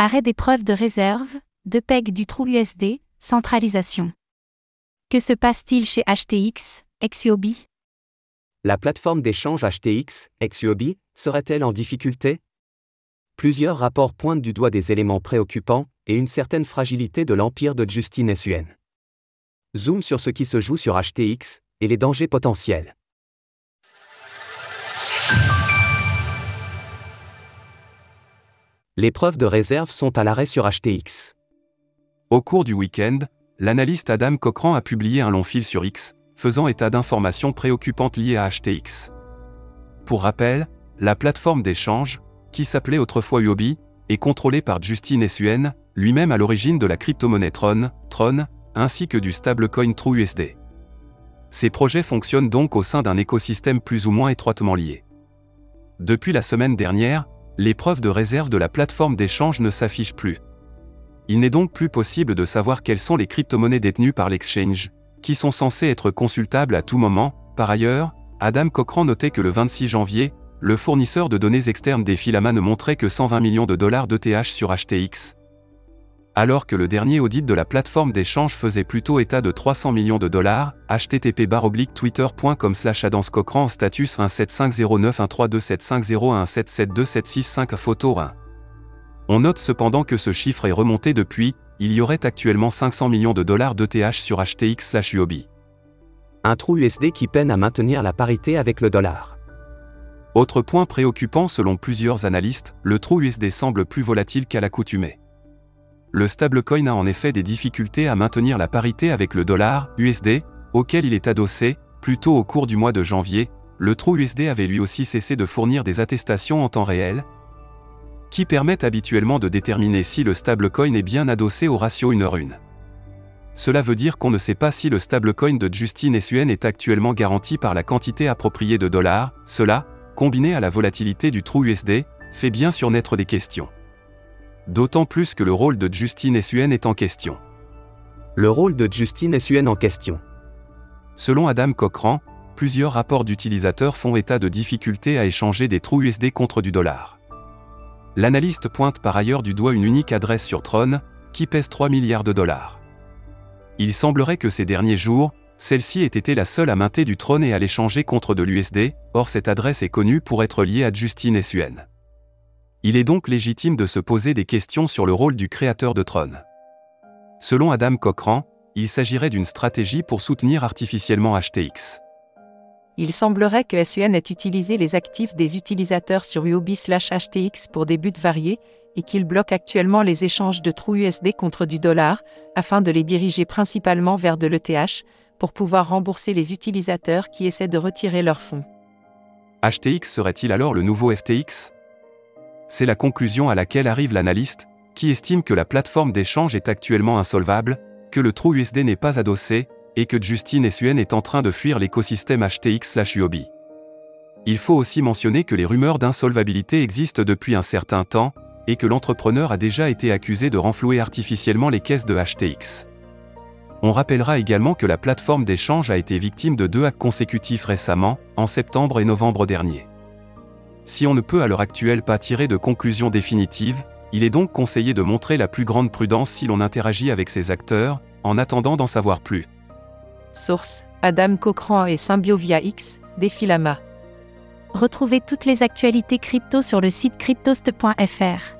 Arrêt des preuves de réserve, de PEG du trou USD, centralisation. Que se passe-t-il chez HTX, XUOB La plateforme d'échange HTX, XUOB, serait-elle en difficulté? Plusieurs rapports pointent du doigt des éléments préoccupants et une certaine fragilité de l'empire de Justin SUN. Zoom sur ce qui se joue sur HTX et les dangers potentiels. Les preuves de réserve sont à l'arrêt sur HTX. Au cours du week-end, l'analyste Adam Cochran a publié un long fil sur X, faisant état d'informations préoccupantes liées à HTX. Pour rappel, la plateforme d'échange, qui s'appelait autrefois Uobi, est contrôlée par Justin Sun, lui-même à l'origine de la crypto-monnaie Tron, Tron, ainsi que du stablecoin TrueUSD. Ces projets fonctionnent donc au sein d'un écosystème plus ou moins étroitement lié. Depuis la semaine dernière, les preuves de réserve de la plateforme d'échange ne s'affichent plus. Il n'est donc plus possible de savoir quelles sont les crypto-monnaies détenues par l'exchange, qui sont censées être consultables à tout moment. Par ailleurs, Adam Cochran notait que le 26 janvier, le fournisseur de données externes des Filama ne montrait que 120 millions de dollars d'ETH sur HTX, alors que le dernier audit de la plateforme d'échange faisait plutôt état de 300 millions de dollars, http twitter.com slash Cochran en status 1750913275017727665 photo 1. On note cependant que ce chiffre est remonté depuis, il y aurait actuellement 500 millions de dollars d'ETH sur HTX slash UOB. Un trou USD qui peine à maintenir la parité avec le dollar. Autre point préoccupant selon plusieurs analystes, le trou USD semble plus volatile qu'à l'accoutumée. Le stablecoin a en effet des difficultés à maintenir la parité avec le dollar USD, auquel il est adossé, plutôt au cours du mois de janvier, le trou USD avait lui aussi cessé de fournir des attestations en temps réel, qui permettent habituellement de déterminer si le stablecoin est bien adossé au ratio 1 heure 1. Cela veut dire qu'on ne sait pas si le stablecoin de Justin SUN est actuellement garanti par la quantité appropriée de dollars, cela, combiné à la volatilité du trou USD, fait bien surnaître des questions d'autant plus que le rôle de Justine Sun est en question. Le rôle de Justine Sun en question. Selon Adam Cochran, plusieurs rapports d'utilisateurs font état de difficultés à échanger des trous USD contre du dollar. L'analyste pointe par ailleurs du doigt une unique adresse sur Tron, qui pèse 3 milliards de dollars. Il semblerait que ces derniers jours, celle-ci ait été la seule à mainter du Tron et à l'échanger contre de l'USD, or cette adresse est connue pour être liée à Justine Sun. Il est donc légitime de se poser des questions sur le rôle du créateur de Tron. Selon Adam Cochran, il s'agirait d'une stratégie pour soutenir artificiellement HTX. Il semblerait que SUN ait utilisé les actifs des utilisateurs sur UOB/HTX pour des buts variés et qu'il bloque actuellement les échanges de trous USD contre du dollar afin de les diriger principalement vers de l'ETH pour pouvoir rembourser les utilisateurs qui essaient de retirer leurs fonds. HTX serait-il alors le nouveau FTX c'est la conclusion à laquelle arrive l'analyste, qui estime que la plateforme d'échange est actuellement insolvable, que le trou USD n'est pas adossé, et que Justin SUN est en train de fuir l'écosystème HTX/UOB. Il faut aussi mentionner que les rumeurs d'insolvabilité existent depuis un certain temps, et que l'entrepreneur a déjà été accusé de renflouer artificiellement les caisses de HTX. On rappellera également que la plateforme d'échange a été victime de deux hacks consécutifs récemment, en septembre et novembre dernier. Si on ne peut à l'heure actuelle pas tirer de conclusion définitive, il est donc conseillé de montrer la plus grande prudence si l'on interagit avec ces acteurs, en attendant d'en savoir plus. Source Adam Cochran et Symbiovia X, Défilama. Retrouvez toutes les actualités crypto sur le site cryptost.fr.